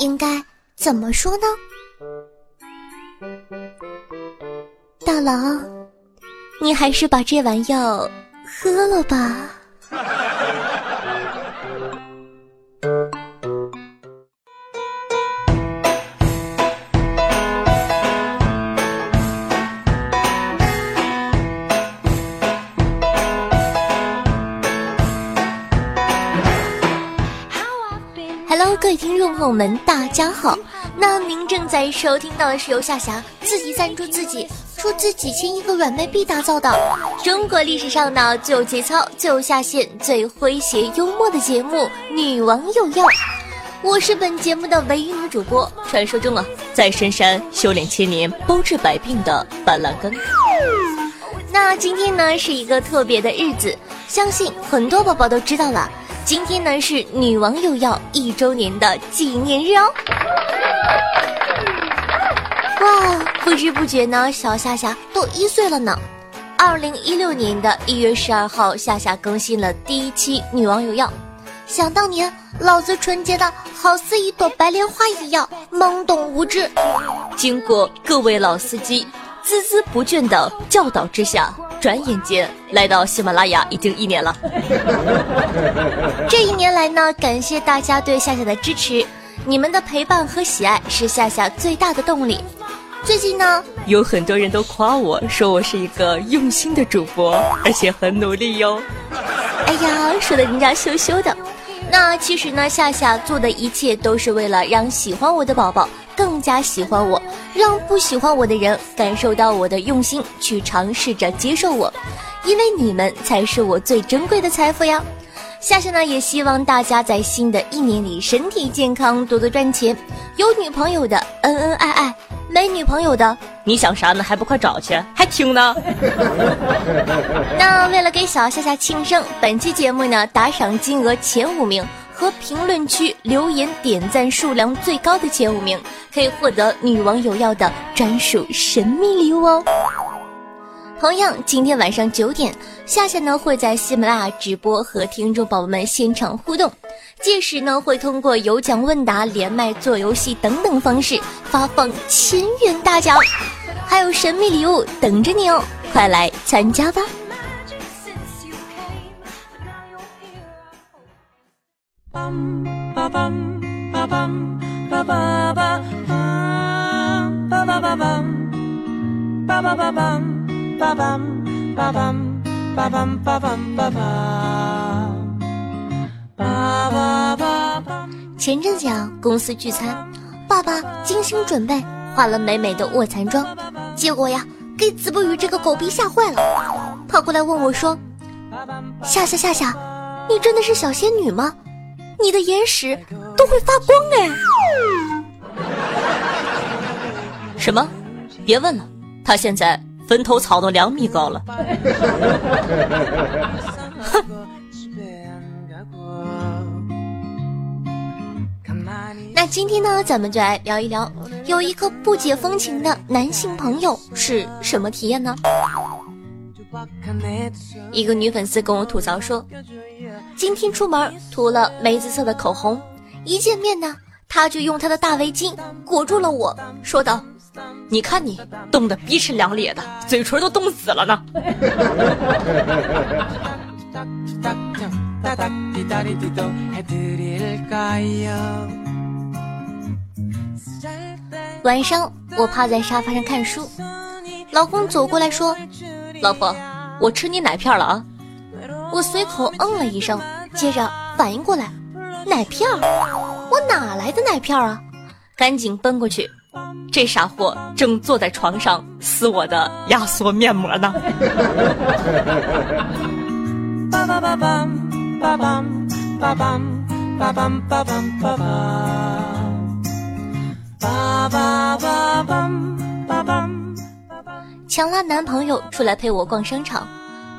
应该怎么说呢？大郎，你还是把这碗药喝了吧。位听众朋友们，大家好。那您正在收听到的是由夏霞自己赞助自己出自几千亿个软妹币打造的中国历史上的最有节操、最有下限、最诙谐幽默的节目《女王有药》。我是本节目的唯一女主播，传说中啊，在深山修炼千年、包治百病的板蓝根。那今天呢是一个特别的日子，相信很多宝宝都知道了。今天呢是女王有药一周年的纪念日哦！哇，不知不觉呢，小夏夏都一岁了呢。二零一六年的一月十二号，夏夏更新了第一期女王有药。想当年，老子纯洁的好似一朵白莲花一样懵懂无知。经过各位老司机孜孜不倦的教导之下。转眼间来到喜马拉雅已经一年了，这一年来呢，感谢大家对夏夏的支持，你们的陪伴和喜爱是夏夏最大的动力。最近呢，有很多人都夸我说我是一个用心的主播，而且很努力哟。哎呀，说的人家羞羞的。那其实呢，夏夏做的一切都是为了让喜欢我的宝宝更加喜欢我，让不喜欢我的人感受到我的用心，去尝试着接受我，因为你们才是我最珍贵的财富呀。夏夏呢，也希望大家在新的一年里身体健康，多多赚钱，有女朋友的恩恩爱爱，没女朋友的你想啥呢？还不快找去？还听呢？那为了给小夏夏庆生，本期节目呢，打赏金额前五名和评论区留言点赞数量最高的前五名，可以获得女王有要的专属神秘礼物哦。同样，今天晚上九点，夏夏呢会在喜马拉雅直播和听众宝宝们现场互动，届时呢会通过有奖问答、连麦做游戏等等方式发放千元大奖，还有神秘礼物等着你哦，快来参加吧！前阵子啊，公司聚餐，爸爸精心准备，化了美美的卧蚕妆，结果呀，给子不语这个狗逼吓坏了，跑过来问我说：“夏夏夏夏，你真的是小仙女吗？你的眼屎都会发光哎！”什么？别问了，他现在。坟头草都两米高了，那今天呢，咱们就来聊一聊，有一个不解风情的男性朋友是什么体验呢？一个女粉丝跟我吐槽说，今天出门涂了梅子色的口红，一见面呢，他就用他的大围巾裹住了我，说道。你看你冻得鼻赤两咧的，嘴唇都冻死了呢。晚上我趴在沙发上看书，老公走过来说：“老婆，我吃你奶片了啊。”我随口嗯了一声，接着反应过来，奶片？我哪来的奶片啊？赶紧奔过去。这傻货正坐在床上撕我的压缩面膜呢。强拉男朋友出来陪我逛商场，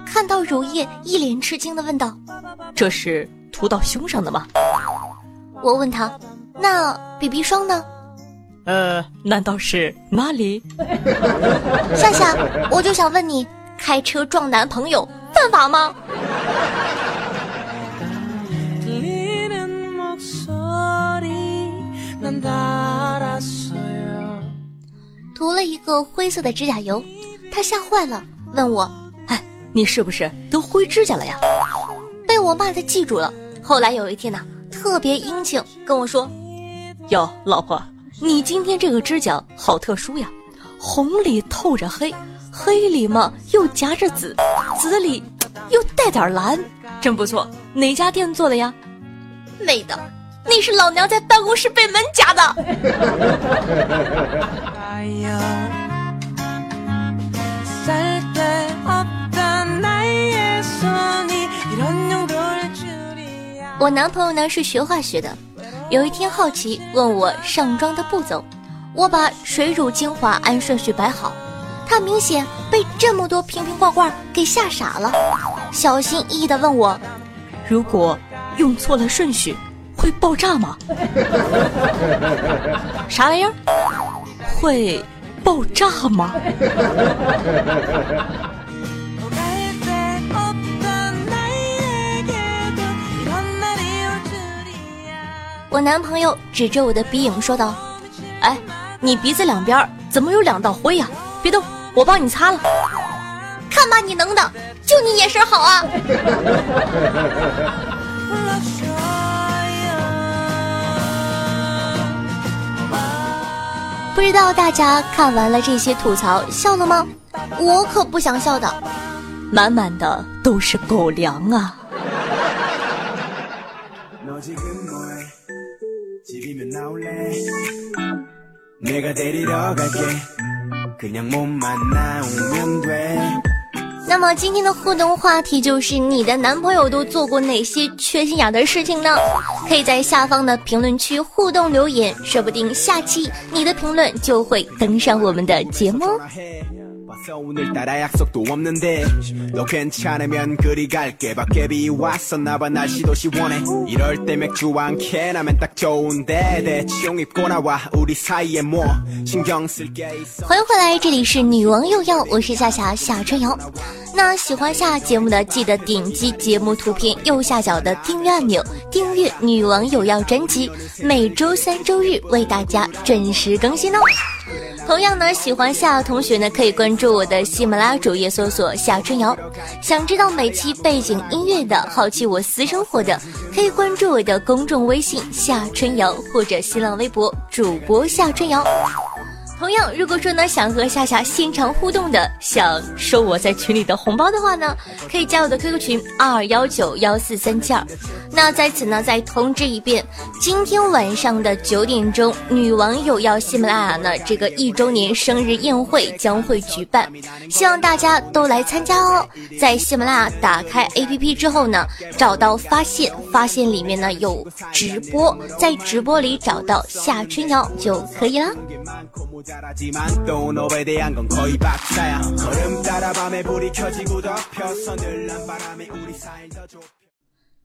看到乳液，一脸吃惊的问道：“这是涂到胸上的吗？”我问他：“那 BB 霜呢？”呃难道是马里？夏夏我就想问你开车撞男朋友犯法吗？涂了一个灰色的指甲油他吓坏了问我哎你是不是得灰指甲了呀？被我骂的记住了。后来有一天呢特别殷勤跟我说哟老婆你今天这个指甲好特殊呀，红里透着黑，黑里嘛又夹着紫，紫里又带点蓝，真不错。哪家店做的呀？妹的，那是老娘在办公室被门夹的。我男朋友呢是学化学的，有一天好奇问我上妆的步骤，我把水乳精华按顺序摆好，他明显被这么多瓶瓶罐罐给吓傻了，小心翼翼的问我，如果用错了顺序会爆炸吗？啥玩意儿？会爆炸吗？我男朋友指着我的鼻影说道：“哎，你鼻子两边怎么有两道灰呀？别动，我帮你擦了。看吧，你能的，就你眼神好啊！”不知道大家看完了这些吐槽笑了吗？我可不想笑的，满满的都是狗粮啊！那么今天的互动话题就是你的男朋友都做过哪些缺心眼的事情呢？可以在下方的评论区互动留言，说不定下期你的评论就会登上我们的节目。와서 오늘따라 약속도 없는데 너 괜찮으면 그리 갈게 밖에 비 왔었나봐 날씨도 시원해 이럴 때 맥주 한 캔 하면 딱 좋은데 대충 입고 나와 우리 사이에 뭐 신경 쓸 게 있어 欢迎回来这里是女王又要我是夏夏夏春瑶那喜欢下节目的记得点击节目图片右下角的订阅按钮订阅女王有要专辑每周三周日为大家准时更新哦 同样呢，喜欢夏同学呢，可以关注我的喜马拉雅主页，搜索夏春瑶。想知道每期背景音乐的，好奇我私生活的，可以关注我的公众微信夏春瑶或者新浪微博主播夏春瑶。同样，如果说呢想和夏夏现场互动的，想收我在群里的红包的话呢，可以加我的 QQ 群二幺九幺四三七二。那在此呢再通知一遍，今天晚上的九点钟，女网友要喜马拉雅呢这个一周年生日宴会将会举办，希望大家都来参加哦。在喜马拉雅打开 APP 之后呢，找到发现，发现里面呢有直播，在直播里找到夏春瑶就可以了。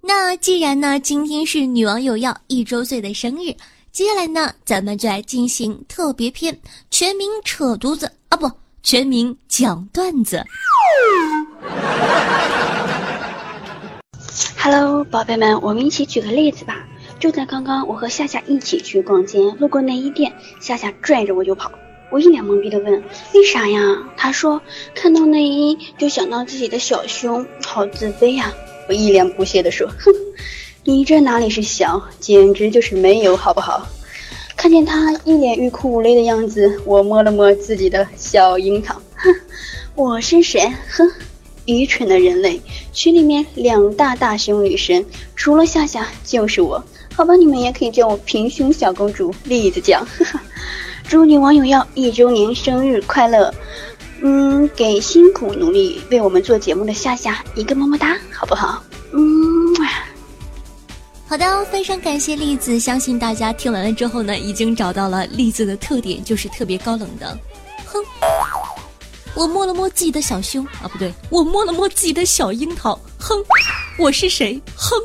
那既然呢，今天是女网友要一周岁的生日，接下来呢，咱们就来进行特别篇《全民扯犊子》啊，不，全民讲段子。Hello，宝贝们，我们一起举个例子吧。就在刚刚，我和夏夏一起去逛街，路过内衣店，夏夏拽着我就跑。我一脸懵逼的问：“为啥呀？”他说：“看到内衣就想到自己的小胸，好自卑呀。”我一脸不屑的说：“哼，你这哪里是小，简直就是没有，好不好？”看见他一脸欲哭无泪的样子，我摸了摸自己的小樱桃，哼，我是谁？哼，愚蠢的人类！群里面两大大胸女神，除了夏夏就是我。好吧，你们也可以叫我平胸小公主栗子酱。祝女网友要一周年生日快乐！嗯，给辛苦努力为我们做节目的夏夏一个么么哒，好不好？嗯，好的，非常感谢栗子。相信大家听完了之后呢，已经找到了栗子的特点，就是特别高冷的。哼，我摸了摸自己的小胸啊，不对，我摸了摸自己的小樱桃。哼，我是谁？哼。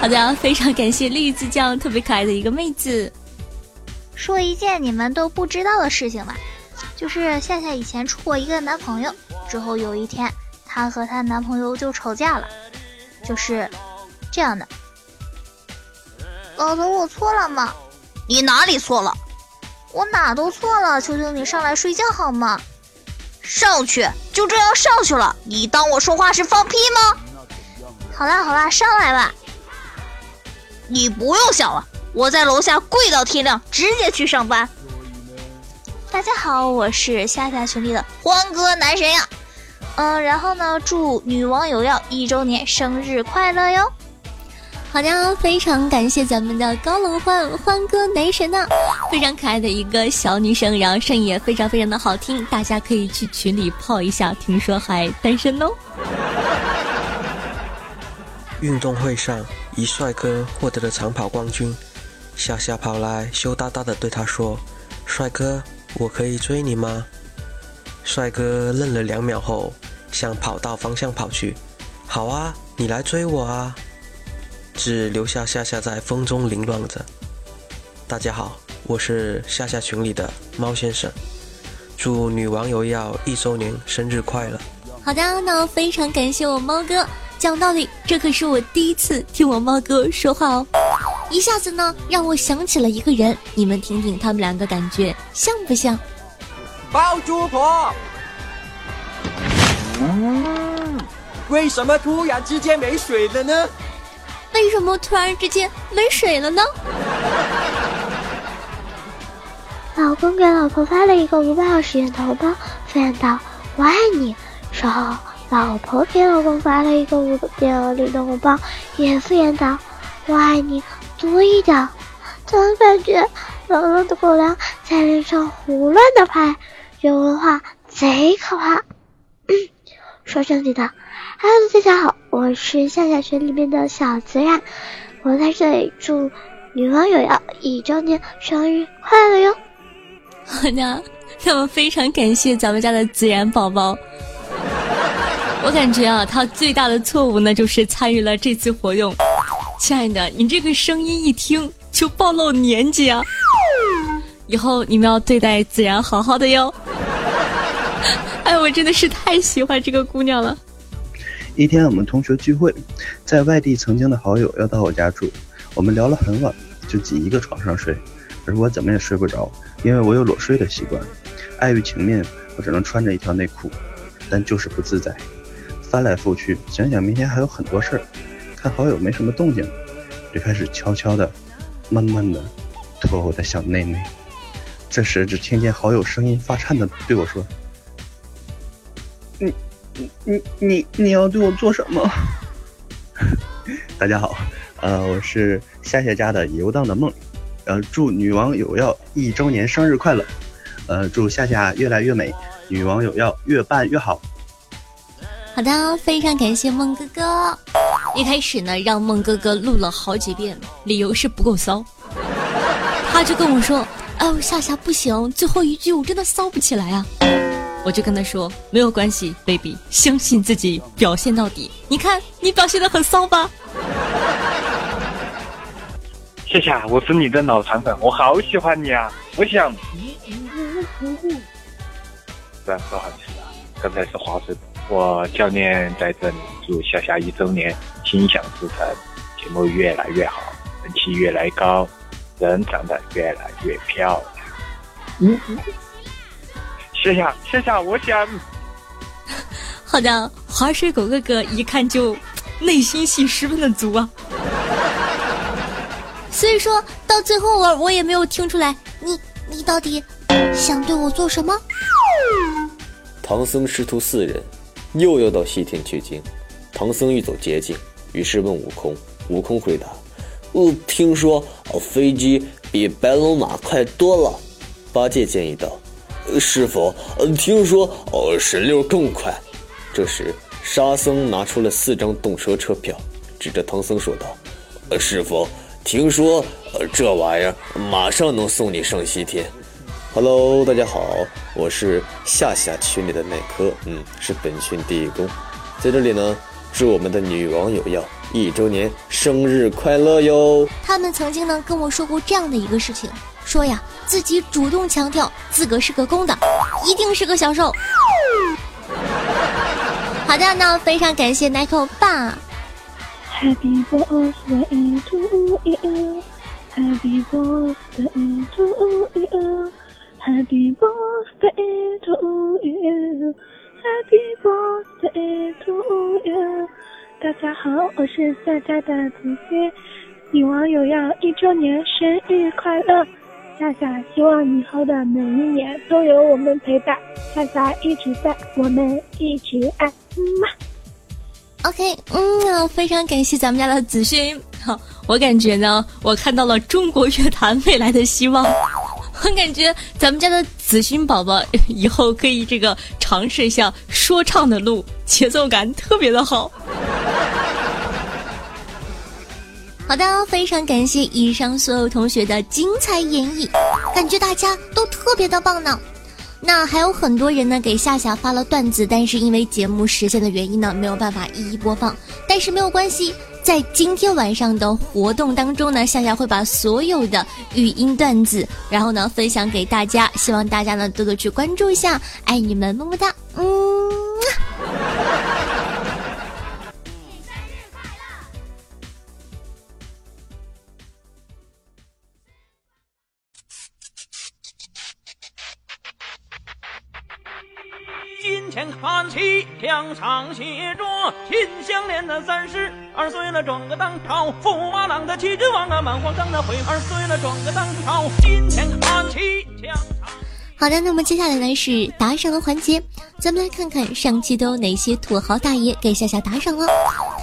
好的，非常感谢栗子酱特别可爱的一个妹子。说一件你们都不知道的事情吧，就是夏夏以前处过一个男朋友，之后有一天她和她男朋友就吵架了，就是这样的。老头，我错了吗？你哪里错了？我哪都错了，求求你上来睡觉好吗？上去，就这样上去了？你当我说话是放屁吗？好啦好啦，上来吧。你不用想了，我在楼下跪到天亮，直接去上班。大家好，我是夏夏群里的欢哥男神呀。嗯，然后呢，祝女王有药一周年生日快乐哟！好的，非常感谢咱们的高冷欢欢哥男神呐，非常可爱的一个小女生，然后声音也非常非常的好听，大家可以去群里泡一下，听说还单身哦。运动会上，一帅哥获得了长跑冠军，夏夏跑来羞答答的对他说：“帅哥，我可以追你吗？”帅哥愣了两秒后，向跑道方向跑去：“好啊，你来追我啊！”只留下夏夏在风中凌乱着。大家好，我是夏夏群里的猫先生，祝女网友要一周年生日快乐！好的，那非常感谢我猫哥。讲道理，这可是我第一次听我猫哥说话哦，一下子呢让我想起了一个人，你们听听他们两个感觉像不像？包租婆，嗯，为什么突然之间没水了呢？为什么突然之间没水了呢？老公给老婆发了一个五百二十元红包，敷衍道：“我爱你。”然后老婆给老公发了一个五点二零的红包，也敷衍道：“我爱你多一点。”总感觉老公的狗粮在脸上胡乱的拍，有的话贼可怕。说正经的。Hello，大家好，我是夏夏群里面的小自然，我在这里祝女网友要一周年生日快乐哟！好的，那么非常感谢咱们家的自然宝宝。我感觉啊，他最大的错误呢，就是参与了这次活动。亲爱的，你这个声音一听就暴露年纪啊！以后你们要对待自然好好的哟。哎，我真的是太喜欢这个姑娘了。一天，我们同学聚会，在外地曾经的好友要到我家住，我们聊了很晚，就挤一个床上睡，而我怎么也睡不着，因为我有裸睡的习惯。碍于情面，我只能穿着一条内裤，但就是不自在，翻来覆去，想想明天还有很多事儿，看好友没什么动静，就开始悄悄的、慢慢的脱我的小内内。这时，只听见好友声音发颤的对我说：“你。”你你你你要对我做什么？大家好，呃，我是夏夏家的游荡的梦，呃，祝女王有药一周年生日快乐，呃，祝夏夏越来越美，女王有药越办越好。好的，非常感谢梦哥哥。一开始呢，让梦哥哥录了好几遍，理由是不够骚，他就跟我说：“哎呦，夏夏不行，最后一句我真的骚不起来啊。”我就跟他说没有关系，baby，相信自己，表现到底。你看你表现的很骚吧？夏夏，我是你的脑残粉，我好喜欢你啊！我想，不然不好意思啊，刚才是话说，我教练在这里祝夏夏一周年心想事成，节目越来越好，人气越来越高，人长得越来越漂亮。嗯。谢谢谢谢，我想。好的，滑水狗哥哥一看就内心戏十分的足啊。所以说到最后，我我也没有听出来，你你到底想对我做什么？唐僧师徒四人又要到西天取经，唐僧欲走捷径，于是问悟空。悟空回答：“我听说飞机比白龙马快多了。”八戒建议道。师傅，听说哦，神六更快。这时，沙僧拿出了四张动车车票，指着唐僧说道：“师傅，听说呃这玩意儿马上能送你上西天。” Hello，大家好，我是夏夏群里的奈科，嗯，是本群第一公，在这里呢，祝我们的女网友要一周年生日快乐哟。他们曾经呢跟我说过这样的一个事情。说呀，自己主动强调自个是个公的，一定是个小受。好的，那非常感谢 Nico 爸。Happy birthday to you, Happy birthday to you, Happy birthday to you, Happy birthday to you。大家好，我是夏夏的同学，女网友要一周年生日快乐！夏夏希望以后的每一年都有我们陪伴，夏夏一直在，我们一直爱，嗯嘛。OK，嗯，非常感谢咱们家的子勋。好，我感觉呢，我看到了中国乐坛未来的希望。我感觉咱们家的子勋宝宝以后可以这个尝试一下说唱的路，节奏感特别的好。好的，非常感谢以上所有同学的精彩演绎，感觉大家都特别的棒呢。那还有很多人呢给夏夏发了段子，但是因为节目时间的原因呢，没有办法一一播放。但是没有关系，在今天晚上的活动当中呢，夏夏会把所有的语音段子，然后呢分享给大家，希望大家呢多多去关注一下，爱你们，么么哒，嗯。前看齐，墙上写着“秦香莲的三十二岁了，转个当朝；驸马郎的齐君王啊，满皇上的回二岁了，转个当朝。”金钱看齐，墙上。好的，那么接下来呢是打赏的环节，咱们来看看上期都有哪些土豪大爷给夏夏打赏了，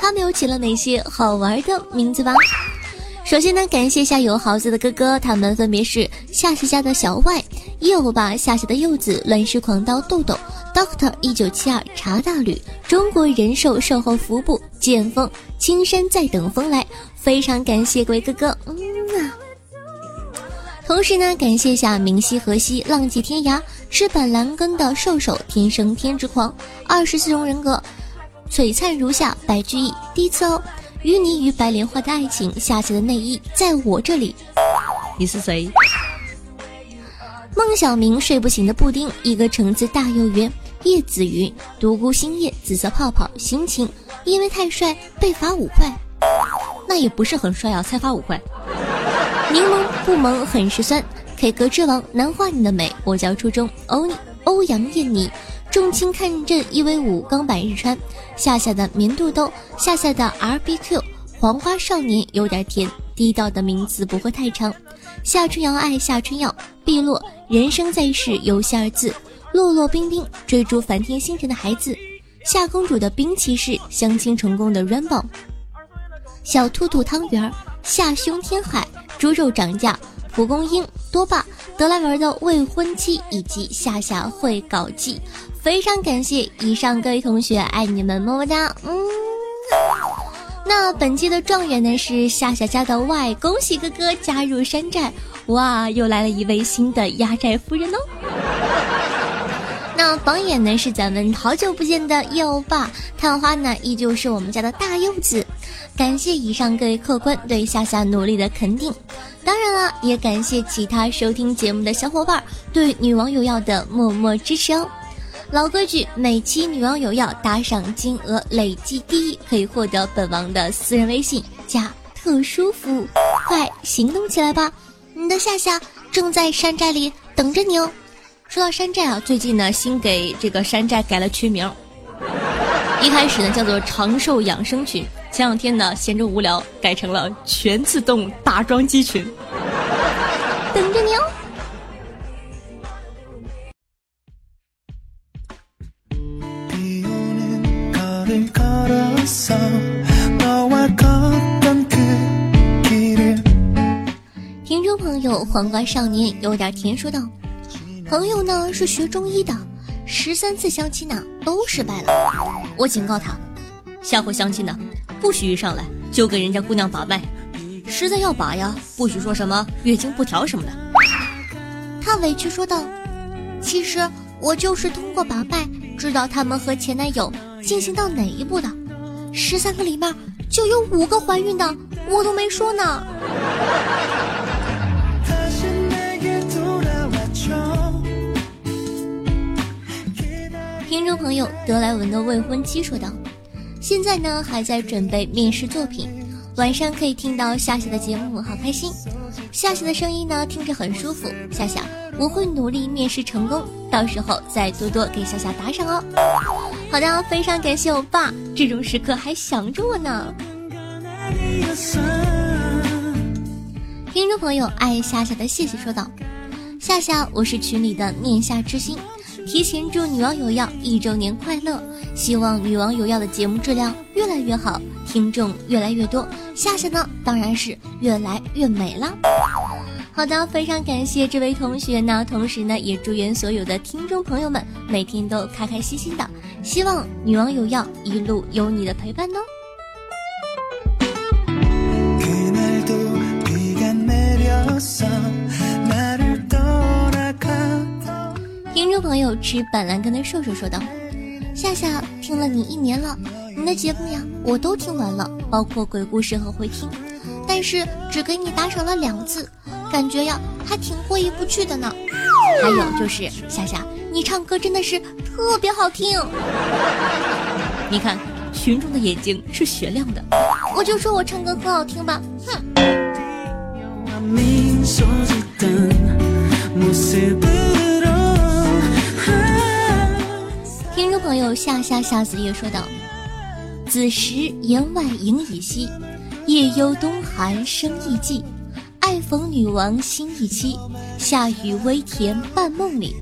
他们又起了哪些好玩的名字吧。首先呢，感谢下有豪子的哥哥，他们分别是夏夏家的小外、右吧、夏夏的柚子、乱世狂刀豆豆。Doctor 一九七二查大吕，中国人寿售后服务部剑锋青山在等风来，非常感谢各位哥哥，嗯啊。同时呢，感谢下明溪河西浪迹天涯吃板蓝根的兽首天生天之狂二十四种人格璀璨如夏白居易第一次哦，淤泥与白莲花的爱情下期的内衣在我这里，你是谁？孟小明睡不醒的布丁，一个橙子大又圆。叶子云，独孤星夜，紫色泡泡，心情因为太帅被罚五块，那也不是很帅啊，才罚五块。柠檬不萌很是酸，K 歌之王难画你的美，我叫初中欧欧阳艳妮，重青看阵一 v 五钢板日川，夏夏的棉肚兜，夏夏的 RBQ 黄花少年有点甜，地道的名字不会太长，夏春瑶爱夏春瑶，碧落人生在世游戏二字。落落冰冰追逐梵天星辰的孩子，夏公主的冰骑士相亲成功的 Rainbow，小兔兔汤圆儿夏兄天海猪肉涨价，蒲公英多霸德莱文的未婚妻以及夏夏会搞基，非常感谢以上各位同学，爱你们么么哒，嗯。那本期的状元呢是夏夏家的外，恭喜哥哥加入山寨，哇，又来了一位新的压寨夫人哦。那榜眼呢是咱们好久不见的柚爸，探花呢依旧是我们家的大柚子。感谢以上各位客官对夏夏努力的肯定，当然了，也感谢其他收听节目的小伙伴对女网友要的默默支持哦。老规矩，每期女网友要打赏金额累计第一，可以获得本王的私人微信加特殊服务，快行动起来吧！你的夏夏正在山寨里等着你哦。说到山寨啊，最近呢新给这个山寨改了群名，一开始呢叫做长寿养生群，前两天呢闲着无聊改成了全自动打桩机群，等着你哦。听众朋友，黄瓜少年有点甜说道。朋友呢是学中医的，十三次相亲呢都失败了。我警告他，下回相亲呢不许一上来就给人家姑娘把脉，实在要把呀，不许说什么月经不调什么的。他委屈说道：“其实我就是通过把脉知道他们和前男友进行到哪一步的，十三个里面就有五个怀孕的，我都没说呢。”朋友德莱文的未婚妻说道：“现在呢还在准备面试作品，晚上可以听到夏夏的节目，好开心。夏夏的声音呢，听着很舒服。夏夏，我会努力面试成功，到时候再多多给夏夏打赏哦。好的，非常感谢我爸，这种时刻还想着我呢。听众朋友爱夏夏的谢谢说道：“夏夏，我是群里的念夏之星，提前祝女王有药一周年快乐，希望女王有药的节目质量越来越好，听众越来越多，夏夏呢当然是越来越美了。”好的，非常感谢这位同学呢，同时呢也祝愿所有的听众朋友们每天都开开心心的，希望女王有药一路有你的陪伴哦。众朋友吃板蓝根的瘦瘦说道：“夏夏听了你一年了，你的节目呀我都听完了，包括鬼故事和回听，但是只给你打赏了两次，感觉呀还挺过意不去的呢。还有就是夏夏，你唱歌真的是特别好听。你看群众的眼睛是雪亮的，我就说我唱歌很好听吧，哼。”朋友夏夏夏子夜说道：“子时言外影已稀，夜幽冬寒生意寂。爱逢女王心意期，夏雨微甜半梦里。”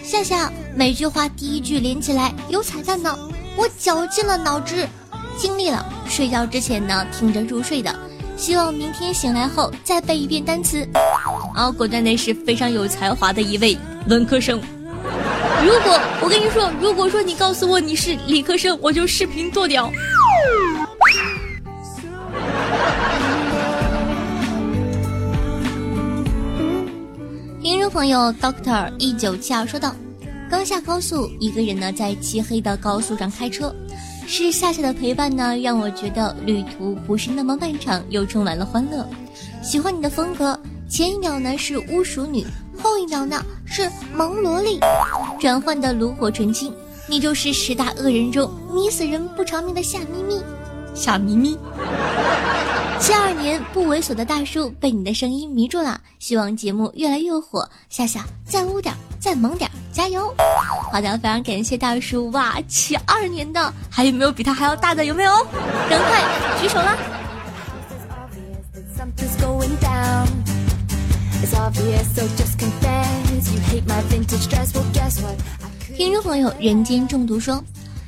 夏夏每句话第一句连起来有彩蛋呢，我绞尽了脑汁，尽力了。睡觉之前呢，听着入睡的。希望明天醒来后再背一遍单词。啊，果断的是非常有才华的一位文科生。如果我跟你说，如果说你告诉我你是理科生，我就视频剁掉。听众朋友，Doctor 一九七二说道：刚下高速，一个人呢在漆黑的高速上开车。是夏夏的陪伴呢，让我觉得旅途不是那么漫长，又充满了欢乐。喜欢你的风格，前一秒呢是巫蜀女，后一秒呢是萌萝莉，转换的炉火纯青。你就是十大恶人中迷死人不偿命的夏咪咪，夏咪咪。七二年不猥琐的大叔被你的声音迷住了，希望节目越来越火。夏夏再污点，再萌点。加油！好的，非常感谢大叔哇！七二年的，还有没有比他还要大的？有没有？赶快举手啦！听众朋友，人间中毒说，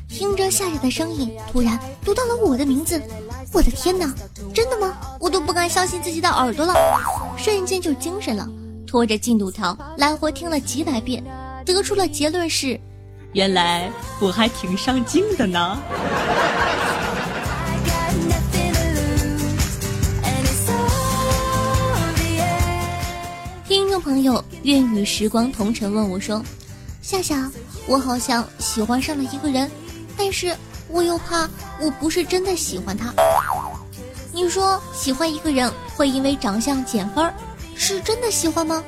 听着夏夏的声音，突然读到了我的名字，我的天哪！真的吗？我都不敢相信自己的耳朵了，瞬间就精神了，拖着进度条来回听了几百遍。得出了结论是，原来我还挺上镜的呢。朋友，愿与时光同尘问我说：“夏夏，我好像喜欢上了一个人，但是我又怕我不是真的喜欢他。你说喜欢一个人会因为长相减分，是真的喜欢吗？”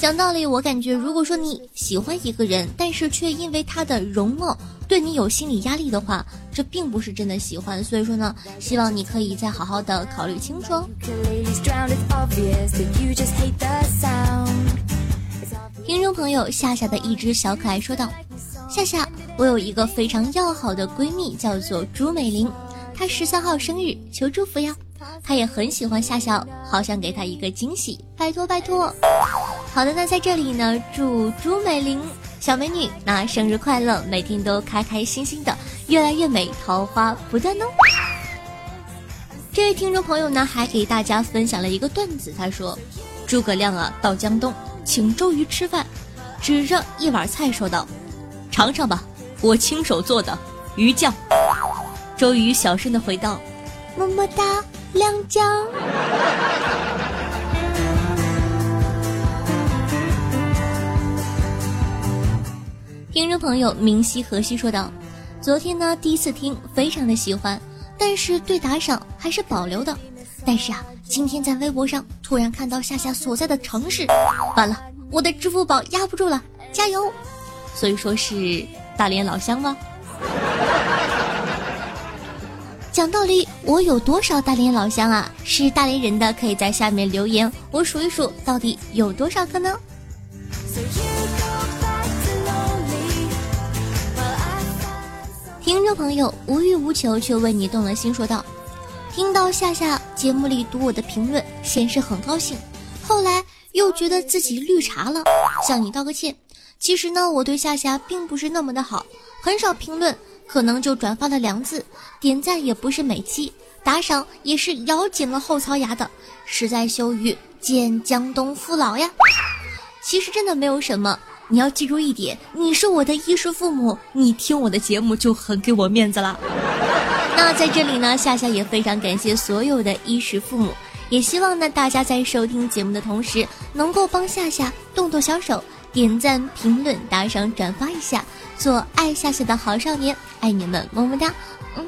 讲道理，我感觉，如果说你喜欢一个人，但是却因为他的容貌对你有心理压力的话，这并不是真的喜欢。所以说呢，希望你可以再好好的考虑清楚哦。听众朋友夏夏的一只小可爱说道：“夏夏，我有一个非常要好的闺蜜，叫做朱美玲，她十三号生日，求祝福呀。她也很喜欢夏夏，好想给她一个惊喜，拜托拜托。”好的，那在这里呢，祝朱美玲小美女那生日快乐，每天都开开心心的，越来越美，桃花不断哦。这位听众朋友呢，还给大家分享了一个段子，他说：诸葛亮啊，到江东请周瑜吃饭，指着一碗菜说道：“尝尝吧，我亲手做的鱼酱。”周瑜小声的回道：“么么哒，亮酱。”听众朋友明熙河西说道：“昨天呢，第一次听，非常的喜欢，但是对打赏还是保留的。但是啊，今天在微博上突然看到夏夏所在的城市，完了，我的支付宝压不住了，加油！所以说是大连老乡吗？讲道理，我有多少大连老乡啊？是大连人的可以在下面留言，我数一数到底有多少个呢？听众朋友无欲无求却为你动了心，说道：“听到夏夏节目里读我的评论，先是很高兴，后来又觉得自己绿茶了，向你道个歉。其实呢，我对夏夏并不是那么的好，很少评论，可能就转发了两次，点赞也不是每期，打赏也是咬紧了后槽牙的，实在羞于见江东父老呀。其实真的没有什么。”你要记住一点，你是我的衣食父母，你听我的节目就很给我面子了。那在这里呢，夏夏也非常感谢所有的衣食父母，也希望呢大家在收听节目的同时，能够帮夏夏动动小手，点赞、评论、打赏、转发一下，做爱夏夏的好少年，爱你们，么么哒。嗯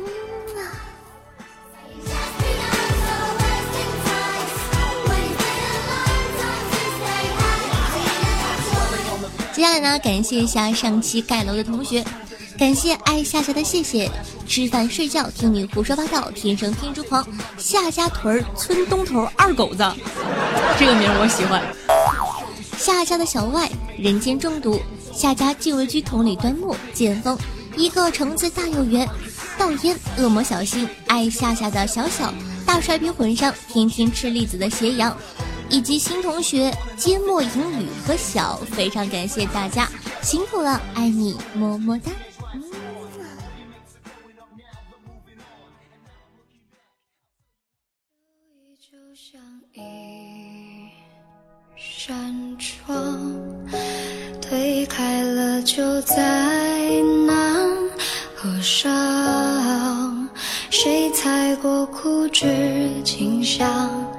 接下来呢，感谢一下上期盖楼的同学，感谢爱夏夏的谢谢，吃饭睡觉听你胡说八道，天生拼珠狂，夏家屯儿村东头二狗子，这个名我喜欢。夏家的小外人间中毒，夏家禁卫居统领端木剑锋，一个橙子大又圆，倒烟恶魔小心，爱夏夏的小小大帅皮混上，天天吃栗子的斜阳。以及新同学缄默英语和小，非常感谢大家辛苦了，爱你么么哒。扇窗推开了，就在那合上。谁踩过枯枝清香？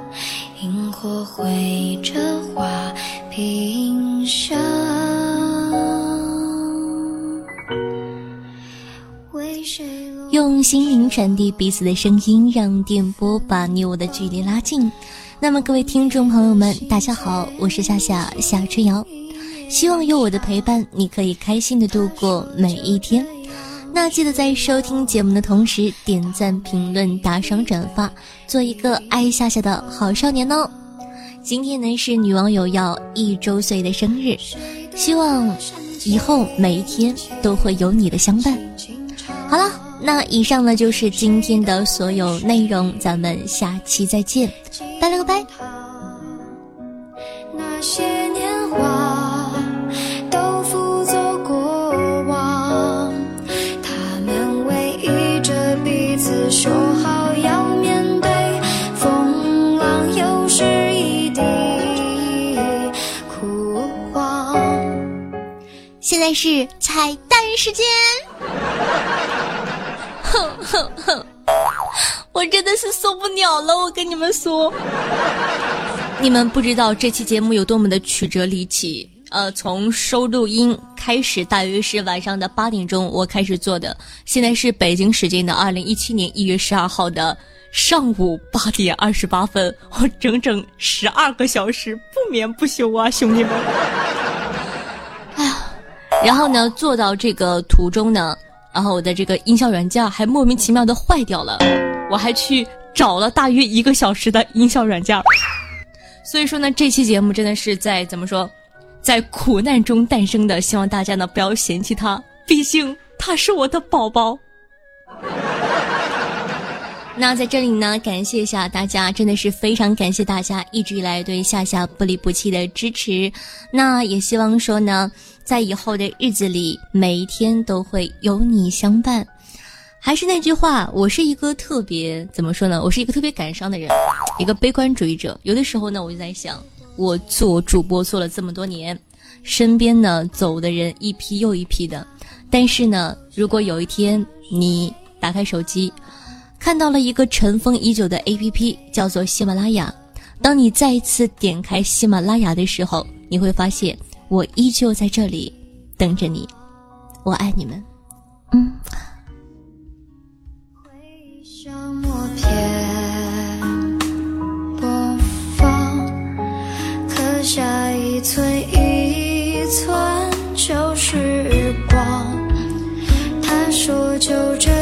萤火绘着花屏上。用心灵传递彼此的声音，让电波把你我的距离拉近。那么，各位听众朋友们，大家好，我是夏夏夏春瑶。希望有我的陪伴，你可以开心的度过每一天。那记得在收听节目的同时点赞、评论、打赏、转发，做一个爱夏夏的好少年哦。今天呢是女网友要一周岁的生日，希望以后每一天都会有你的相伴。好了，那以上呢就是今天的所有内容，咱们下期再见，拜了个拜。那些在是彩蛋时间，哼哼哼，我真的是受不了了，我跟你们说，你们不知道这期节目有多么的曲折离奇。呃，从收录音开始，大约是晚上的八点钟，我开始做的。现在是北京时间的二零一七年一月十二号的上午八点二十八分，我整整十二个小时不眠不休啊，兄弟们！然后呢，做到这个途中呢，然后我的这个音效软件还莫名其妙的坏掉了，我还去找了大约一个小时的音效软件。所以说呢，这期节目真的是在怎么说？在苦难中诞生的，希望大家呢不要嫌弃他，毕竟他是我的宝宝。那在这里呢，感谢一下大家，真的是非常感谢大家一直以来对夏夏不离不弃的支持。那也希望说呢，在以后的日子里，每一天都会有你相伴。还是那句话，我是一个特别怎么说呢？我是一个特别感伤的人，一个悲观主义者。有的时候呢，我就在想。我做主播做了这么多年，身边呢走的人一批又一批的，但是呢，如果有一天你打开手机，看到了一个尘封已久的 APP，叫做喜马拉雅。当你再一次点开喜马拉雅的时候，你会发现我依旧在这里等着你。我爱你们，嗯。下一寸一寸就是光，他说就这。